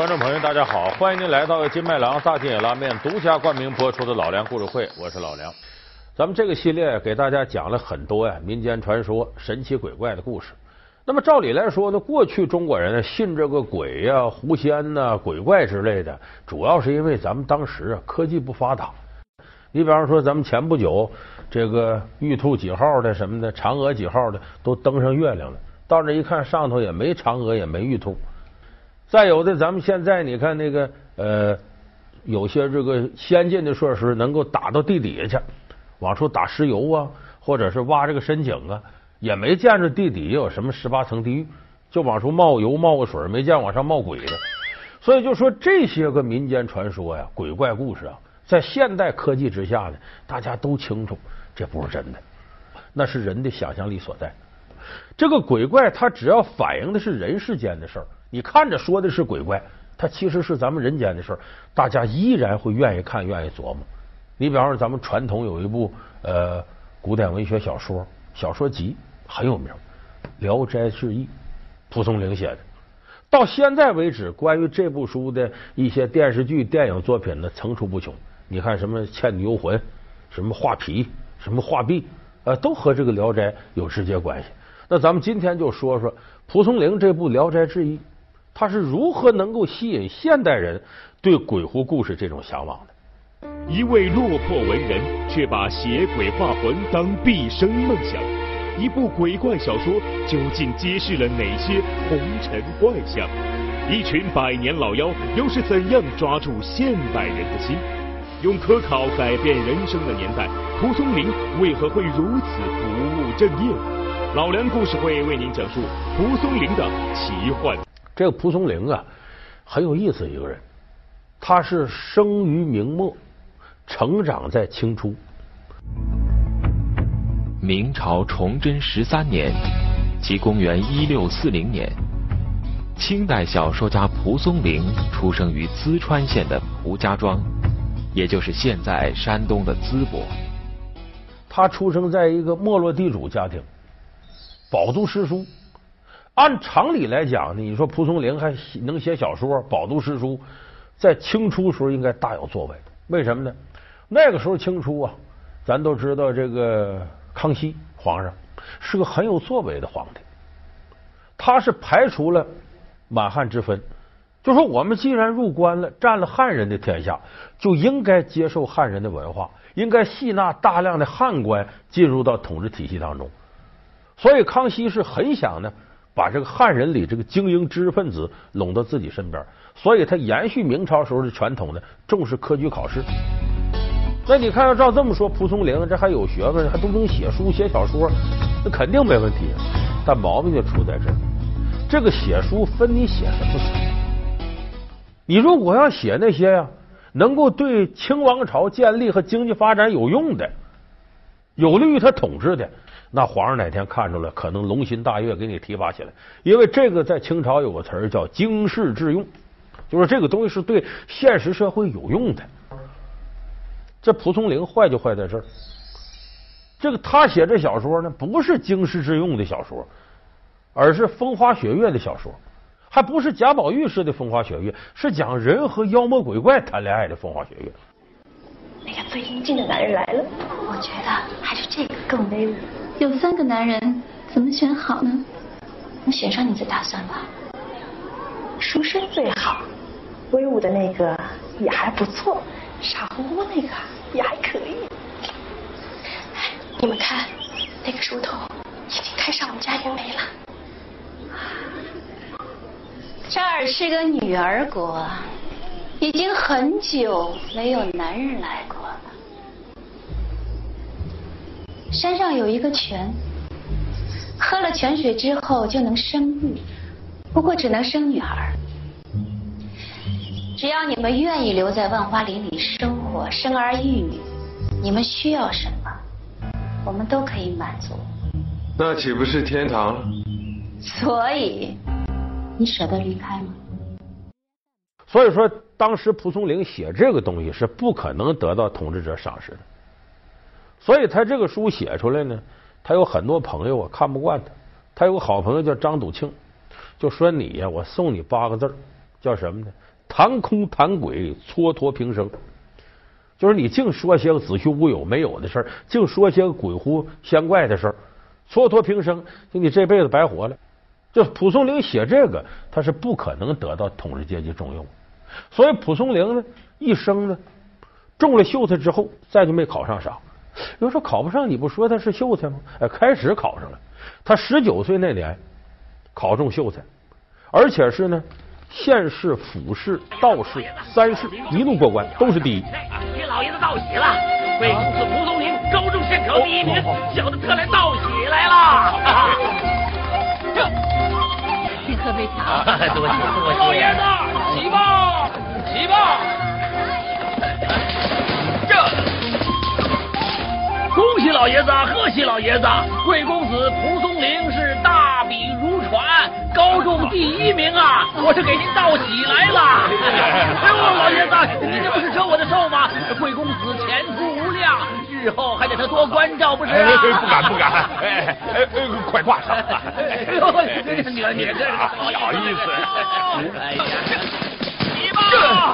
观众朋友，大家好，欢迎您来到金麦郎大金野拉面独家冠名播出的老梁故事会，我是老梁。咱们这个系列给大家讲了很多呀民间传说、神奇鬼怪的故事。那么照理来说呢，过去中国人信这个鬼呀、狐仙呐、鬼怪之类的，主要是因为咱们当时啊科技不发达。你比方说，咱们前不久这个玉兔几号的什么的，嫦娥几号的都登上月亮了，到那一看，上头也没嫦娥，也没玉兔。再有的，咱们现在你看那个呃，有些这个先进的设施能够打到地底下去，往出打石油啊，或者是挖这个深井啊，也没见着地底下有什么十八层地狱，就往出冒油冒个水，没见往上冒鬼的。所以就说这些个民间传说呀、鬼怪故事啊，在现代科技之下呢，大家都清楚这不是真的，那是人的想象力所在。这个鬼怪它只要反映的是人世间的事儿。你看着说的是鬼怪，它其实是咱们人间的事儿，大家依然会愿意看、愿意琢磨。你比方说，咱们传统有一部呃古典文学小说小说集很有名，《聊斋志异》，蒲松龄写的。到现在为止，关于这部书的一些电视剧、电影作品呢，层出不穷。你看什么《倩女幽魂》，什么画皮，什么画壁，呃，都和这个《聊斋》有直接关系。那咱们今天就说说蒲松龄这部《聊斋志异》。他是如何能够吸引现代人对鬼狐故事这种向往的？一位落魄文人却把写鬼画魂当毕生梦想，一部鬼怪小说究竟揭示了哪些红尘怪象？一群百年老妖又是怎样抓住现代人的心？用科考改变人生的年代，蒲松龄为何会如此不务正业？老梁故事会为您讲述蒲松龄的奇幻。这个蒲松龄啊，很有意思一个人。他是生于明末，成长在清初。明朝崇祯十三年，即公元一六四零年，清代小说家蒲松龄出生于淄川县的蒲家庄，也就是现在山东的淄博。他出生在一个没落地主家庭，饱读诗书。按常理来讲呢，你说蒲松龄还能写小说、饱读诗书，在清初时候应该大有作为。为什么呢？那个时候清初啊，咱都知道这个康熙皇上是个很有作为的皇帝，他是排除了满汉之分，就说我们既然入关了，占了汉人的天下，就应该接受汉人的文化，应该吸纳大量的汉官进入到统治体系当中。所以康熙是很想呢。把这个汉人里这个精英知识分子拢到自己身边，所以他延续明朝时候的传统呢，重视科举考试。那你看，要照这么说，蒲松龄这还有学问，还都能写书写小说，那肯定没问题。但毛病就出在这儿，这个写书分你写什么书。你如果要写那些呀，能够对清王朝建立和经济发展有用的，有利于他统治的。那皇上哪天看出来，可能龙心大悦，给你提拔起来。因为这个在清朝有个词儿叫“经世致用”，就是这个东西是对现实社会有用的。这蒲松龄坏就坏在这儿，这个他写这小说呢，不是经世致用的小说，而是风花雪月的小说，还不是贾宝玉式的风花雪月，是讲人和妖魔鬼怪谈恋爱的风花雪月。那个最英俊的男人来了，我觉得还是这个更威武。有三个男人，怎么选好呢？我选上你再打算吧。书生最好，威武的那个也还不错，傻乎乎那个也还可以。你们看，那个书童已经开上我们家园梅了。这儿是个女儿国，已经很久没有男人来过。山上有一个泉，喝了泉水之后就能生育，不过只能生女儿。只要你们愿意留在万花林里生活，生儿育女，你们需要什么，我们都可以满足。那岂不是天堂？所以，你舍得离开吗？所以说，当时蒲松龄写这个东西是不可能得到统治者赏识的。所以他这个书写出来呢，他有很多朋友啊看不惯他。他有个好朋友叫张笃庆，就说你呀，我送你八个字叫什么呢？谈空谈鬼，蹉跎平生。就是你净说些个子虚乌有、没有的事儿，净说些个鬼狐仙怪的事儿，蹉跎平生，就你这辈子白活了。就蒲松龄写这个，他是不可能得到统治阶级重用。所以蒲松龄呢，一生呢中了秀才之后，再就没考上啥。有人说考不上，你不说他是秀才吗？哎，开始考上了。他十九岁那年考中秀才，而且是呢县试、府试、道试三试一路过关，都是第一。给老爷子道喜了，贵公子蒲松龄高中县考第一名，小的特来道喜来了。这，请喝杯茶。多谢多谢。老爷子，起吧，起吧。老爷子，贺喜老爷子！贵公子蒲松龄是大笔如椽，高中第一名啊！我是给您道喜来了。哎呦，老爷子，您这不是折我的寿吗？贵公子前途无量，日后还得他多关照，不是？不敢不敢，哎哎，快挂上。哎呦，你你这不好意思。哎呀，你吧。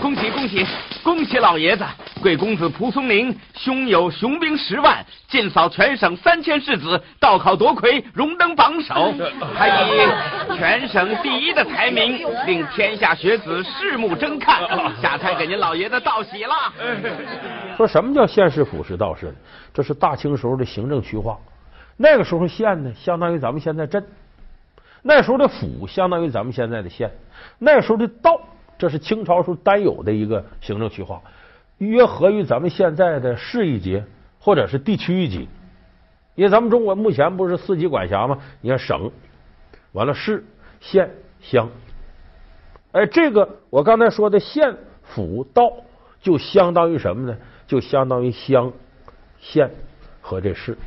恭喜恭喜！恭喜老爷子，贵公子蒲松龄，胸有雄兵十万，尽扫全省三千士子，道考夺魁，荣登榜首，还以全省第一的才名，令天下学子拭目争看。下差给您老爷子道喜了。说什么叫县市府是道士呢？这是大清时候的行政区划。那个时候县呢，相当于咱们现在镇；那时候的府，相当于咱们现在的县；那时候的道。这是清朝时候单有的一个行政区划，约合于咱们现在的市一级或者是地区一级。因为咱们中国目前不是四级管辖吗？你看省，完了市、县、乡。哎，这个我刚才说的县、府、道，就相当于什么呢？就相当于乡、县和这市。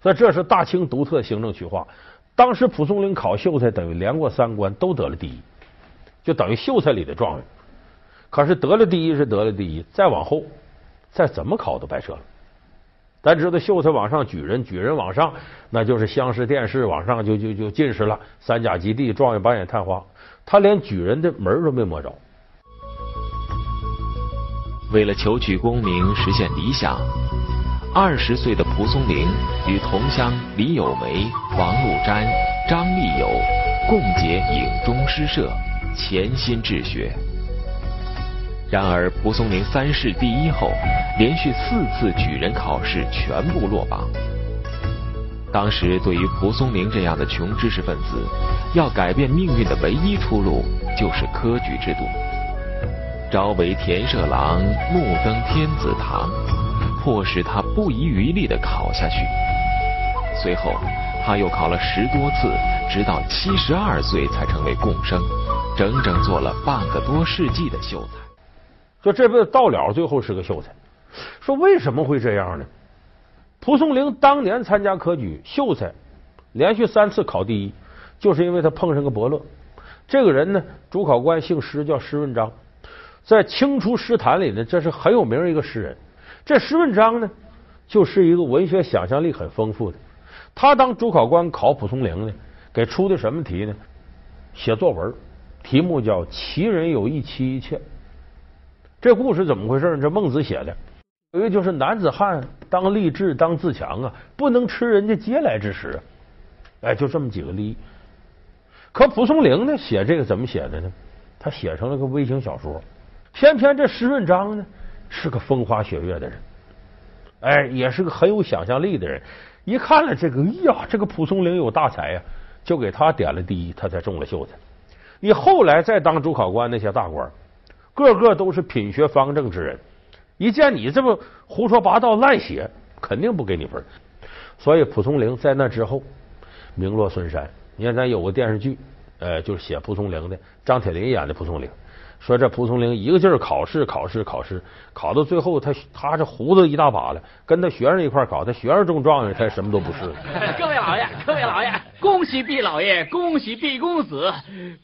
所以这是大清独特行政区划。当时蒲松龄考秀才，等于连过三关，都得了第一。就等于秀才里的状元，可是得了第一是得了第一，再往后再怎么考都白扯了。咱知道秀才往上举人，举人往上，那就是乡试、殿试，往上就就就进士了，三甲及第，状元、榜眼、探花，他连举人的门都没摸着。为了求取功名，实现理想，二十岁的蒲松龄与同乡李有梅、王禄瞻、张立友共结影中诗社。潜心治学，然而蒲松龄三试第一后，连续四次举人考试全部落榜。当时对于蒲松龄这样的穷知识分子，要改变命运的唯一出路就是科举制度。朝为田舍郎，暮登天子堂，迫使他不遗余力的考下去。随后，他又考了十多次，直到七十二岁才成为贡生。整整做了半个多世纪的秀才，说这辈子到了最后是个秀才。说为什么会这样呢？蒲松龄当年参加科举秀才，连续三次考第一，就是因为他碰上个伯乐。这个人呢，主考官姓施，叫施润章，在清初诗坛里呢，这是很有名一个诗人。这施润章呢，就是一个文学想象力很丰富的。他当主考官考蒲松龄呢，给出的什么题呢？写作文。题目叫“奇人有一妻一妾”，这故事怎么回事？这孟子写的，一个就是男子汉当立志当自强啊，不能吃人家嗟来之食。哎，就这么几个利益。可蒲松龄呢，写这个怎么写的呢？他写成了个微型小说。偏偏这施润章呢，是个风花雪月的人，哎，也是个很有想象力的人。一看了这个，哎呀，这个蒲松龄有大才呀，就给他点了第一，他才中了秀才。你后来再当主考官那些大官，个个都是品学方正之人，一见你这么胡说八道、乱写，肯定不给你分。所以蒲松龄在那之后名落孙山。你看，咱有个电视剧，呃，就是写蒲松龄的，张铁林演的蒲松龄。说这蒲松龄一个劲儿考试，考试，考试，考到最后，他他这胡子一大把了，跟他学生一块考，他学生中状元，他什么都不是。各位老爷，各位老爷，恭喜毕老爷，恭喜毕公子，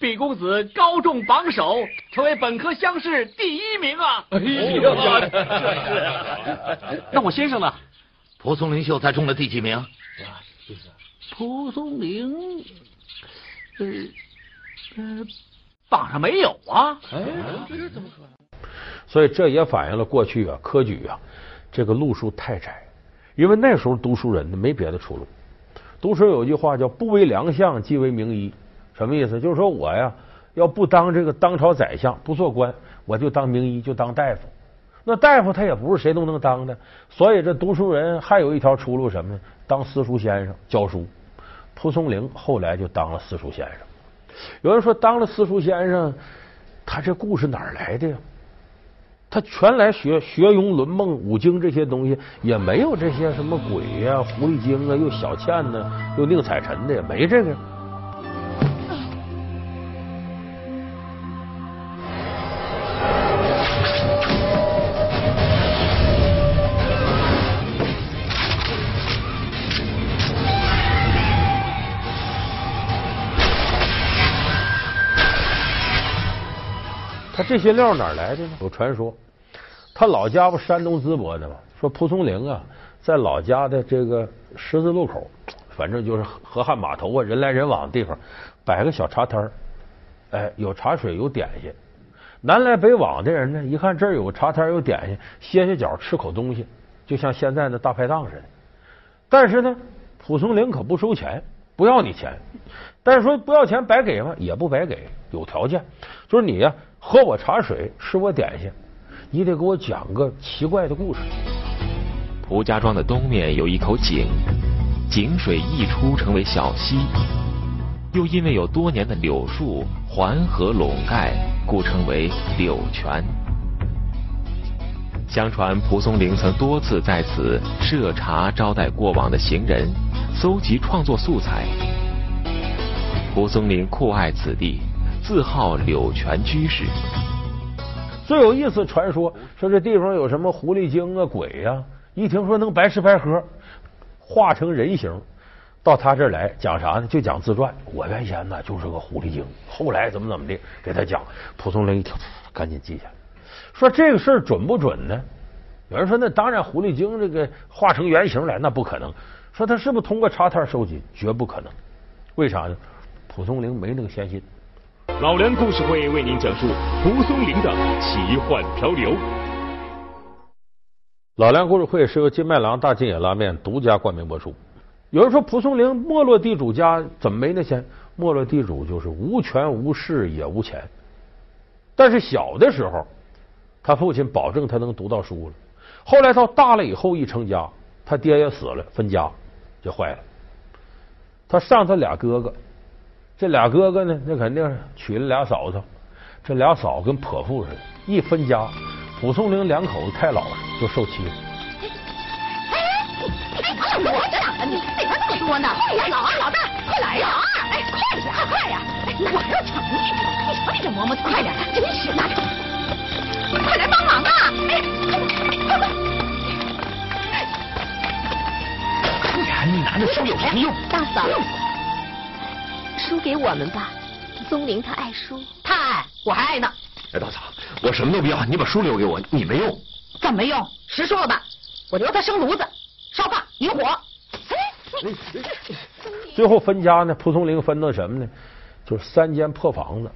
毕公子高中榜首，成为本科乡试第一名啊！哎呀，这是。那我先生呢？蒲松龄秀才中了第几名？蒲松龄。呃呃，榜上没有啊？哎，这怎么可能？所以这也反映了过去啊科举啊这个路数太窄，因为那时候读书人呢没别的出路。读书有句话叫“不为良相，即为名医”，什么意思？就是说我呀要不当这个当朝宰相，不做官，我就当名医，就当大夫。那大夫他也不是谁都能当的，所以这读书人还有一条出路，什么呢？当私塾先生教书。蒲松龄后来就当了私塾先生。有人说，当了私塾先生，他这故事哪儿来的呀？他全来学学庸论梦五经这些东西，也没有这些什么鬼呀、狐狸精啊，又小倩呢，又宁采臣的，也没这个。这些料哪来的呢？有传说，他老家不山东淄博的吗？说蒲松龄啊，在老家的这个十字路口，反正就是河汉码头啊，人来人往的地方，摆个小茶摊儿，哎，有茶水，有点心。南来北往的人呢，一看这儿有茶摊有点心，歇歇脚，吃口东西，就像现在的大排档似的。但是呢，蒲松龄可不收钱，不要你钱。但是说不要钱白给吗？也不白给，有条件，就是你呀。喝我茶水，吃我点心，你得给我讲个奇怪的故事。蒲家庄的东面有一口井，井水溢出成为小溪，又因为有多年的柳树环河笼盖，故称为柳泉。相传蒲松龄曾多次在此设茶招待过往的行人，搜集创作素材。蒲松龄酷爱此地。自号柳泉居士。最有意思传说说这地方有什么狐狸精啊鬼呀？一听说能白吃白喝，化成人形到他这儿来讲啥呢？就讲自传。我原先呢就是个狐狸精，后来怎么怎么的给他讲。蒲松龄一听，赶紧记下来。说这个事儿准不准呢？有人说那当然狐狸精这个化成原形来那不可能。说他是不是通过茶摊收集？绝不可能。为啥呢？蒲松龄没那个闲心。老梁故事会为您讲述蒲松龄的奇幻漂流。老梁故事会是由金麦郎大金野拉面独家冠名播出。有人说蒲松龄没落地主家怎么没那钱？没落地主就是无权无势也无钱。但是小的时候，他父亲保证他能读到书了。后来到大了以后一成家，他爹也死了，分家就坏了。他上他俩哥哥。这俩哥哥呢，那肯定是娶了俩嫂子。这俩嫂跟泼妇似的，一分家，蒲松龄两口子太老实，就受欺负。哎，哎，我这啊，你怎么这么多呢？哎呀，老二，老大，快来呀！老二哎，快点，快呀！我还要抢你，你瞧你这磨磨蹭，快点，真是的，快来帮忙啊！哎，快快！不然你拿着书有什么用？大嫂。书给我们吧，松龄他爱书，他爱我还爱呢。哎，大嫂，我什么都不要，你把书留给我，你没用。怎么没用？实说了吧，我留他生炉子、烧饭、引火。最后分家呢，蒲松龄分到什么呢？就是三间破房子，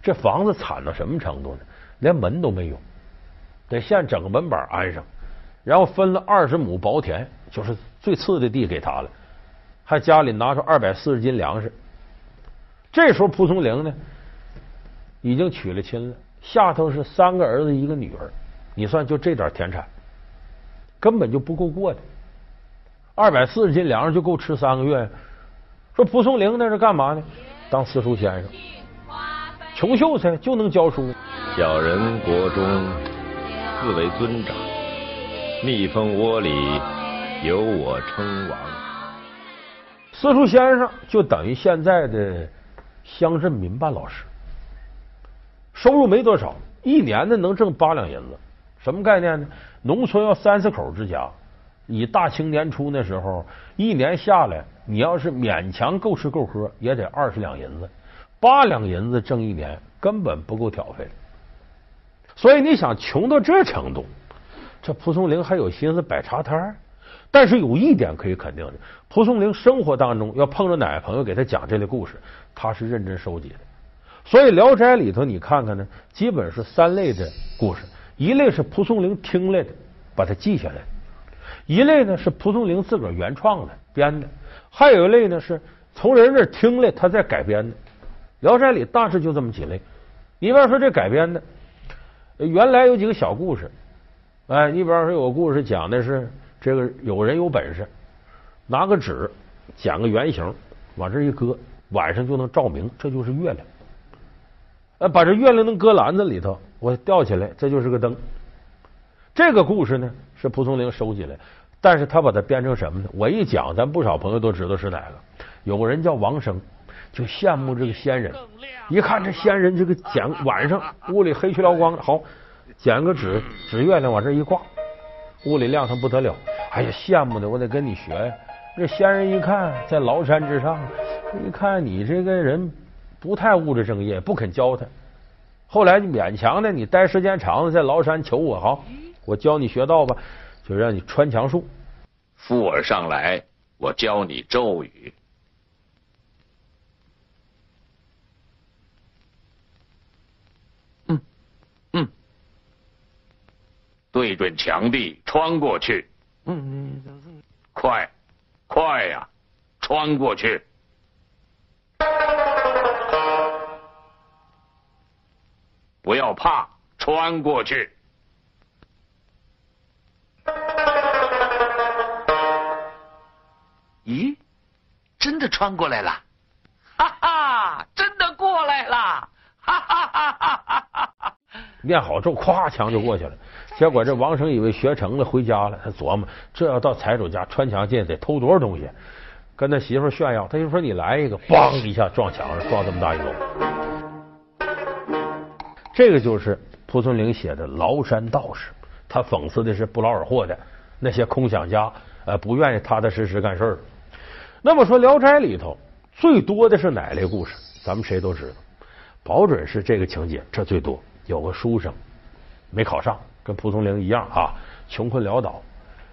这房子惨到什么程度呢？连门都没有，得现整个门板安上，然后分了二十亩薄田，就是最次的地给他了，还家里拿出二百四十斤粮食。这时候蒲松龄呢，已经娶了亲了，下头是三个儿子一个女儿，你算就这点田产，根本就不够过的。二百四十斤粮食就够吃三个月。说蒲松龄那是干嘛呢？当私塾先生，穷秀才就能教书。小人国中自为尊长，蜜蜂窝里有我称王。私塾先生就等于现在的。乡镇民办老师收入没多少，一年呢能挣八两银子。什么概念呢？农村要三四口之家，以大清年初那时候，一年下来，你要是勉强够吃够喝，也得二十两银子。八两银子挣一年，根本不够挑费。所以你想穷到这程度，这蒲松龄还有心思摆茶摊但是有一点可以肯定的，蒲松龄生活当中要碰着哪个朋友给他讲这类故事，他是认真收集的。所以《聊斋》里头你看看呢，基本是三类的故事：一类是蒲松龄听来的，把它记下来；一类呢是蒲松龄自个儿原创的编的；还有一类呢是从人那听来，他在改编的。《聊斋》里大致就这么几类。你比方说这改编的，原来有几个小故事，哎，你比方说有个故事讲的是。这个有人有本事，拿个纸剪个圆形，往这一搁，晚上就能照明，这就是月亮。呃，把这月亮能搁篮子里头，我吊起来，这就是个灯。这个故事呢是蒲松龄收集来，但是他把它编成什么呢？我一讲，咱不少朋友都知道是哪个。有个人叫王生，就羡慕这个仙人，一看这仙人这个剪晚上屋里黑黢燎光，好剪个纸纸月亮往这一挂。屋里亮堂不得了，哎呀，羡慕的我得跟你学呀！这仙人一看在崂山之上，一看你这个人不太务实正业，不肯教他。后来勉强的，你待时间长了，在崂山求我好，我教你学道吧，就让你穿墙术。附耳上来，我教你咒语。对准墙壁穿过去，嗯，快，快呀，穿过去，不要怕，穿过去。咦，真的穿过来了，念好咒，咵，墙就过去了。结果这王生以为学成了，回家了。他琢磨，这要到财主家穿墙进，得偷多少东西？跟他媳妇炫耀，他就说：“你来一个，梆一下撞墙上，撞这么大一洞。”这个就是蒲松龄写的《崂山道士》，他讽刺的是不劳而获的那些空想家，呃，不愿意踏踏实实干事儿。那么说，《聊斋》里头最多的是哪类故事？咱们谁都知道，保准是这个情节，这最多。有个书生没考上。跟蒲松龄一样啊，穷困潦倒，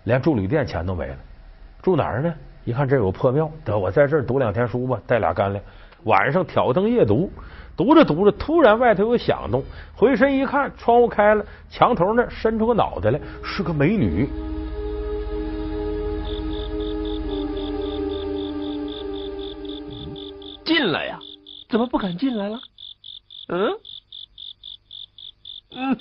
连住旅店钱都没了。住哪儿呢？一看这有个破庙，得我在这儿读两天书吧，带俩干粮。晚上挑灯夜读，读着读着，突然外头有响动，回身一看，窗户开了，墙头那伸出个脑袋来，是个美女。进来呀？怎么不敢进来了？嗯？嗯，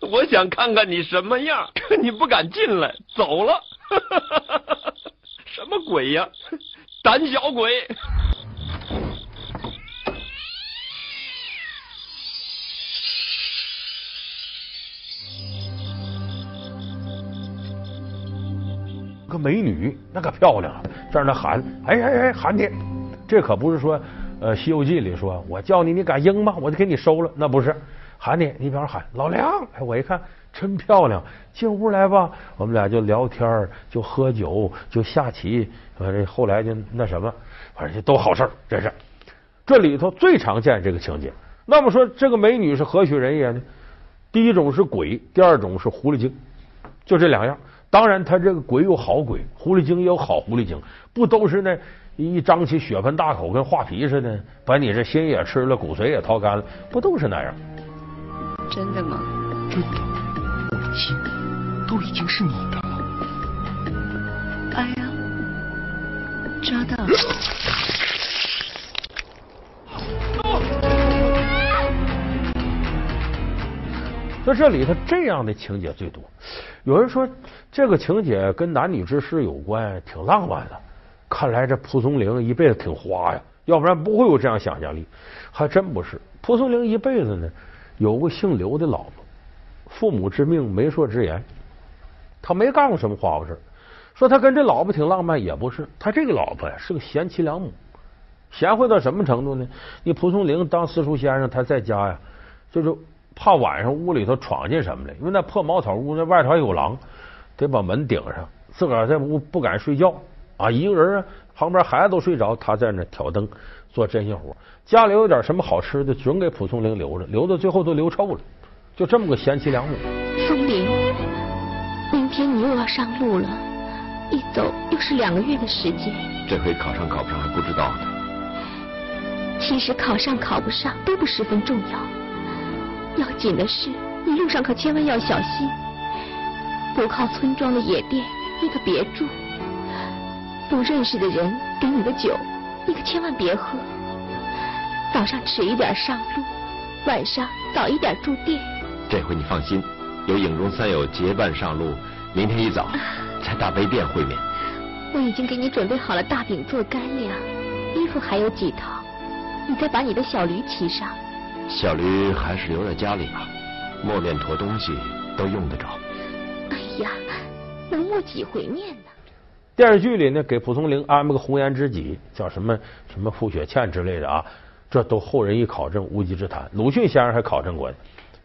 我想看看你什么样，可 你不敢进来，走了。什么鬼呀，胆小鬼！个美女，那可漂亮，在那喊，哎哎哎，喊你，这可不是说。呃，《西游记》里说：“我叫你，你敢应吗？我就给你收了。”那不是喊你，你比方喊老梁。哎，我一看真漂亮，进屋来吧。我们俩就聊天，就喝酒，就下棋。反正后来就那什么，反正都好事这是这里头最常见这个情节。那么说，这个美女是何许人也呢？第一种是鬼，第二种是狐狸精，就这两样。当然，他这个鬼有好鬼，狐狸精也有好狐狸精，不都是那？一张起血盆大口，跟画皮似的，把你这心也吃了，骨髓也掏干了，不都是那样？真的吗？真的，我的心都已经是你的了。哎呀，抓到！在这里头，这样的情节最多。有人说，这个情节跟男女之事有关，挺浪漫的。看来这蒲松龄一辈子挺花呀，要不然不会有这样想象力。还真不是，蒲松龄一辈子呢，有个姓刘的老婆，父母之命，媒妁之言，他没干过什么花花事说他跟这老婆挺浪漫，也不是。他这个老婆呀，是个贤妻良母，贤惠到什么程度呢？你蒲松龄当私塾先生，他在家呀，就是怕晚上屋里头闯进什么来，因为那破茅草屋那外头还有狼，得把门顶上，自个儿在屋不敢睡觉。啊，一个人啊，旁边孩子都睡着，他在那挑灯做针线活。家里有点什么好吃的，准给蒲松龄留着，留到最后都留臭了。就这么个贤妻良母。松林，明天你又要上路了，一走又是两个月的时间。这回考上考不上还不知道呢。其实考上考不上都不十分重要，要紧的是你路上可千万要小心。不靠村庄的野店，你可别住；不认识的人给你的酒，你可千万别喝。早上迟一点上路，晚上早一点住店。这回你放心，有影中三友结伴上路，明天一早在大悲殿会面。我已经给你准备好了大饼做干粮，衣服还有几套，你再把你的小驴骑上。小驴还是留在家里吧，磨面驮东西都用得着。哎呀，能磨几回面呢？电视剧里呢，给蒲松龄安排个红颜知己，叫什么什么傅雪倩之类的啊。这都后人一考证，无稽之谈。鲁迅先生还考证过呢，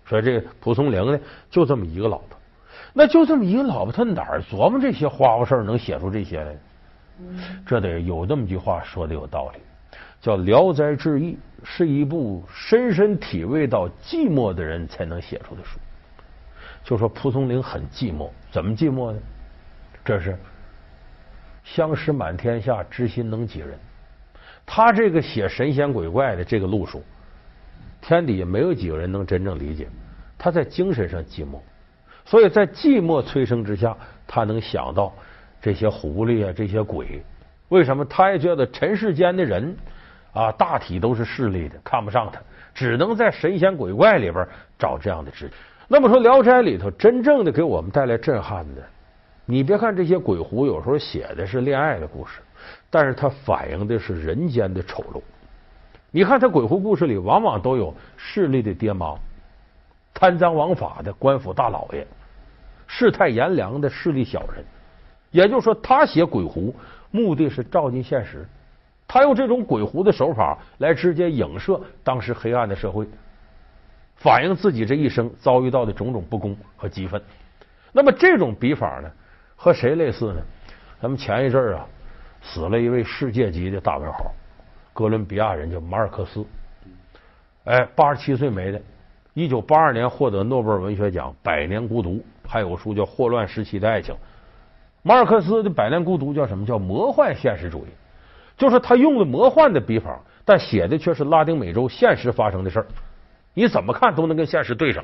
说这蒲松龄呢，就这么一个老婆，那就这么一个老婆，他哪儿琢磨这些花花事儿，能写出这些来？这得有这么句话说的有道理，叫《聊斋志异》是一部深深体味到寂寞的人才能写出的书。就说蒲松龄很寂寞，怎么寂寞呢？这是相识满天下，知心能几人。他这个写神仙鬼怪的这个路数，天底下没有几个人能真正理解。他在精神上寂寞，所以在寂寞催生之下，他能想到这些狐狸啊，这些鬼。为什么？他也觉得尘世间的人啊，大体都是势利的，看不上他，只能在神仙鬼怪里边找这样的知己。那么说，《聊斋》里头真正的给我们带来震撼的，你别看这些鬼狐有时候写的是恋爱的故事。但是它反映的是人间的丑陋。你看，他鬼狐故事里往往都有势力的爹妈、贪赃枉法的官府大老爷、世态炎凉的势力小人。也就是说，他写鬼狐目的是照进现实，他用这种鬼狐的手法来直接影射当时黑暗的社会，反映自己这一生遭遇到的种种不公和激愤。那么这种笔法呢，和谁类似呢？咱们前一阵儿啊。死了一位世界级的大文豪，哥伦比亚人叫马尔克斯，哎，八十七岁没的。一九八二年获得诺贝尔文学奖，《百年孤独》，还有个书叫《霍乱时期的爱情》。马尔克斯的《百年孤独》叫什么？叫魔幻现实主义，就是他用的魔幻的笔法，但写的却是拉丁美洲现实发生的事儿。你怎么看都能跟现实对上。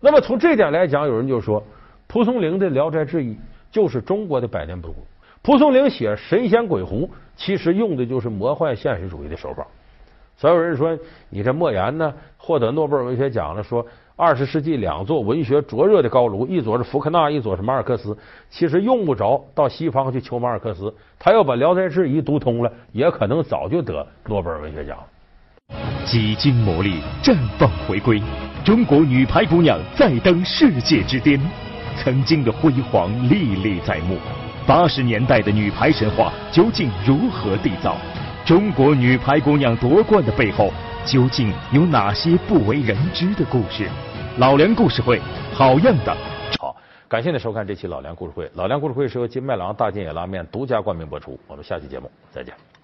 那么从这点来讲，有人就说，蒲松龄的《聊斋志异》就是中国的《百年不古》。蒲松龄写神仙鬼狐，其实用的就是魔幻现实主义的手法。所有人说你这莫言呢，获得诺贝尔文学奖了，说二十世纪两座文学灼热的高炉，一左是福克纳，一左是马尔克斯。其实用不着到西方去求马尔克斯，他要把《聊斋志异》读通了，也可能早就得诺贝尔文学奖。几经磨砺，绽放回归，中国女排姑娘再登世界之巅，曾经的辉煌历历在目。八十年代的女排神话究竟如何缔造？中国女排姑娘夺冠的背后究竟有哪些不为人知的故事？老梁故事会，好样的！好，感谢您收看这期老梁故事会。老梁故事会是由金麦郎大金野拉面独家冠名播出。我们下期节目再见。